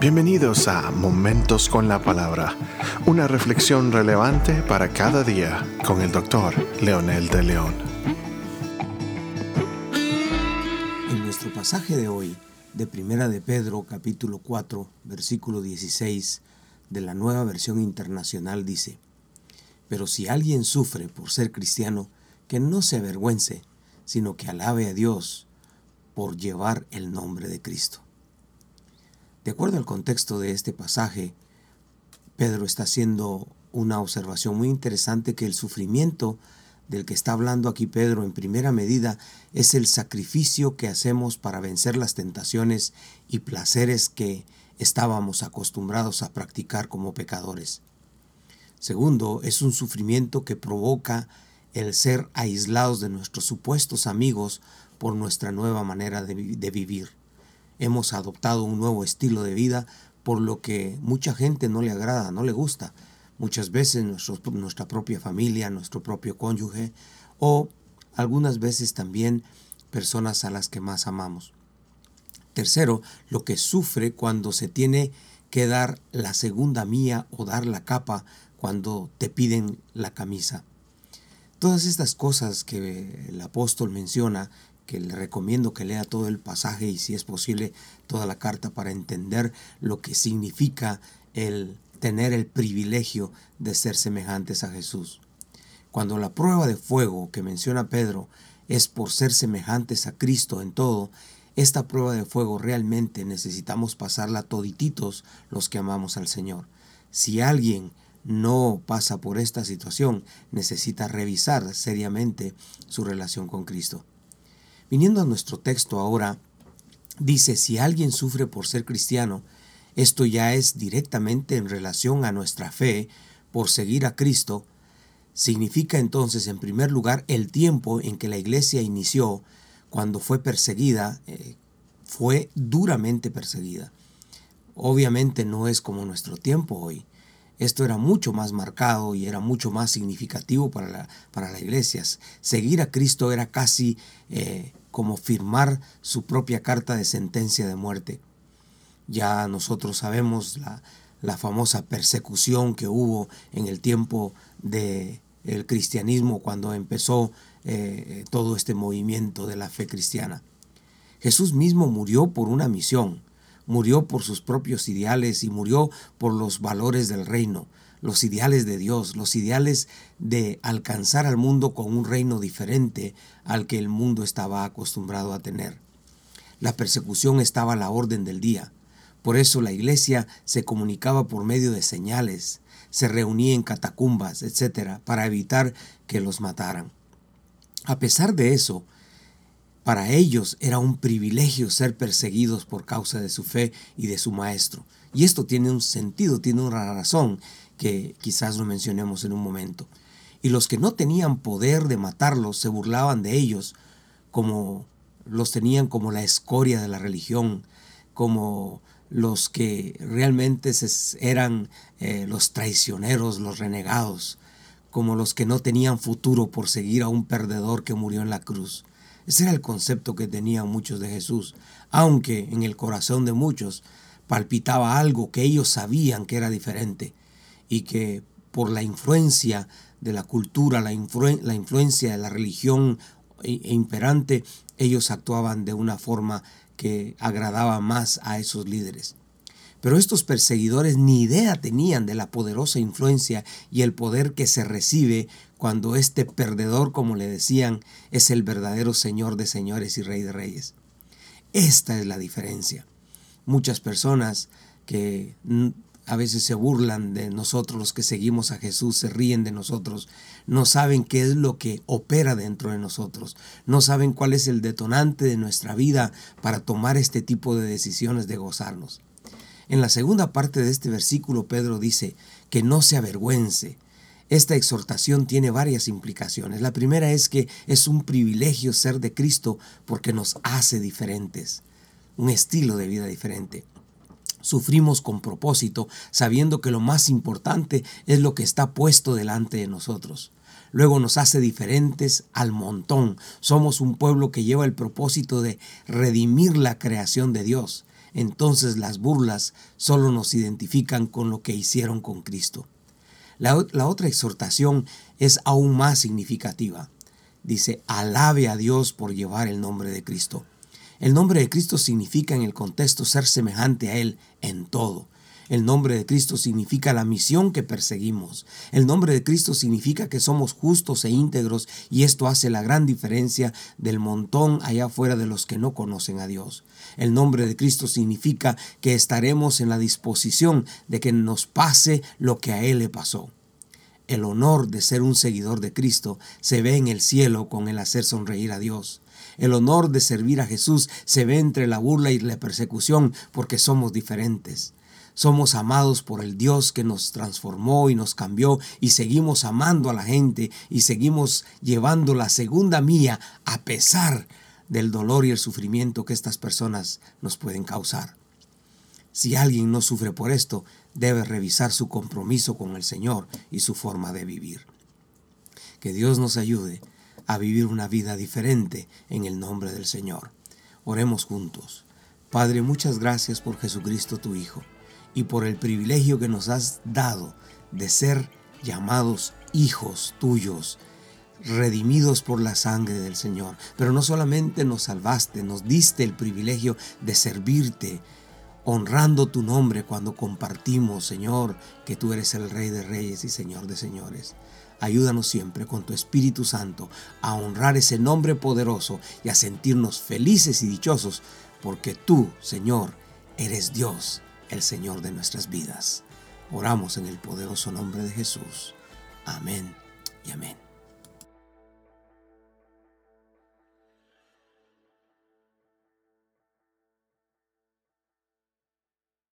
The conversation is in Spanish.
Bienvenidos a Momentos con la Palabra, una reflexión relevante para cada día con el doctor Leonel de León. En nuestro pasaje de hoy, de Primera de Pedro, capítulo 4, versículo 16, de la nueva versión internacional dice, Pero si alguien sufre por ser cristiano, que no se avergüence, sino que alabe a Dios por llevar el nombre de Cristo. De acuerdo al contexto de este pasaje, Pedro está haciendo una observación muy interesante que el sufrimiento del que está hablando aquí Pedro en primera medida es el sacrificio que hacemos para vencer las tentaciones y placeres que estábamos acostumbrados a practicar como pecadores. Segundo, es un sufrimiento que provoca el ser aislados de nuestros supuestos amigos por nuestra nueva manera de, vivir hemos adoptado un nuevo estilo de vida por lo que mucha gente no le agrada, no le gusta. Muchas veces nuestra propia familia, nuestro propio cónyuge o algunas veces también personas a las que más amamos. Tercero, lo que sufre cuando se tiene que dar la segunda mía o dar la capa cuando te piden la camisa. Todas estas cosas que el apóstol menciona que le recomiendo que lea todo el pasaje y si es posible toda la carta para entender lo que significa el tener el privilegio de ser semejantes a Jesús. Cuando la prueba de fuego que menciona Pedro es por ser semejantes a Cristo en todo, esta prueba de fuego realmente necesitamos pasarla todititos los que amamos al Señor. Si alguien no pasa por esta situación, necesita revisar seriamente su relación con Cristo. Viniendo a nuestro texto ahora, dice, si alguien sufre por ser cristiano, esto ya es directamente en relación a nuestra fe por seguir a Cristo, significa entonces en primer lugar el tiempo en que la iglesia inició cuando fue perseguida, eh, fue duramente perseguida. Obviamente no es como nuestro tiempo hoy. Esto era mucho más marcado y era mucho más significativo para la, para la iglesia. Seguir a Cristo era casi eh, como firmar su propia carta de sentencia de muerte. Ya nosotros sabemos la, la famosa persecución que hubo en el tiempo del el cristianismo cuando empezó eh, todo este movimiento de la fe cristiana. Jesús mismo murió por una misión, murió por sus propios ideales y murió por los valores del reino, los ideales de Dios, los ideales de alcanzar al mundo con un reino diferente al que el mundo estaba acostumbrado a tener. La persecución estaba a la orden del día. Por eso la iglesia se comunicaba por medio de señales, se reunía en catacumbas, etc., para evitar que los mataran. A pesar de eso, para ellos era un privilegio ser perseguidos por causa de su fe y de su maestro. Y esto tiene un sentido, tiene una razón, que quizás lo mencionemos en un momento. Y los que no tenían poder de matarlos se burlaban de ellos, como los tenían como la escoria de la religión, como los que realmente eran eh, los traicioneros, los renegados, como los que no tenían futuro por seguir a un perdedor que murió en la cruz. Ese era el concepto que tenían muchos de Jesús, aunque en el corazón de muchos palpitaba algo que ellos sabían que era diferente y que por la influencia de la cultura, la, la influencia de la religión e, imperante, ellos actuaban de una forma que agradaba más a esos líderes. Pero estos perseguidores ni idea tenían de la poderosa influencia y el poder que se recibe cuando este perdedor, como le decían, es el verdadero Señor de señores y Rey de reyes. Esta es la diferencia. Muchas personas que a veces se burlan de nosotros los que seguimos a Jesús, se ríen de nosotros, no saben qué es lo que opera dentro de nosotros, no saben cuál es el detonante de nuestra vida para tomar este tipo de decisiones de gozarnos. En la segunda parte de este versículo Pedro dice que no se avergüence. Esta exhortación tiene varias implicaciones. La primera es que es un privilegio ser de Cristo porque nos hace diferentes, un estilo de vida diferente. Sufrimos con propósito, sabiendo que lo más importante es lo que está puesto delante de nosotros. Luego nos hace diferentes al montón. Somos un pueblo que lleva el propósito de redimir la creación de Dios. Entonces las burlas solo nos identifican con lo que hicieron con Cristo. La, la, otra exhortación es aún más significativa. Dice, alabe a Dios por llevar el nombre de Cristo. El nombre de Cristo significa en el contexto ser semejante a Él en todo. El nombre de Cristo significa la misión que perseguimos. El nombre de Cristo significa que somos justos e íntegros y esto hace la gran diferencia del montón allá afuera de los que no conocen a Dios. El nombre de Cristo significa que estaremos en la disposición de que nos pase lo que a Él le pasó. El honor de ser un seguidor de Cristo se ve en el cielo con el hacer sonreír a Dios. El honor de servir a Jesús se ve entre la burla y la persecución porque somos diferentes. Somos amados por el Dios que nos transformó y nos cambió y seguimos amando a la gente y seguimos llevando la segunda mía a pesar del dolor y el sufrimiento que estas personas nos pueden causar. Si alguien no sufre por esto, debe revisar su compromiso con el Señor y su forma de vivir. Que Dios nos ayude a vivir una vida diferente en el nombre del Señor. Oremos juntos. Padre, muchas gracias por Jesucristo tu Hijo y por el privilegio que nos has dado de ser llamados hijos tuyos, redimidos por la sangre del Señor. Pero no solamente nos salvaste, nos diste el privilegio de servirte, honrando tu nombre cuando compartimos, Señor, que tú eres el Rey de Reyes y Señor de Señores. Ayúdanos siempre con tu Espíritu Santo a honrar ese nombre poderoso y a sentirnos felices y dichosos, porque tú, Señor, eres Dios el Señor de nuestras vidas. Oramos en el poderoso nombre de Jesús. Amén y amén.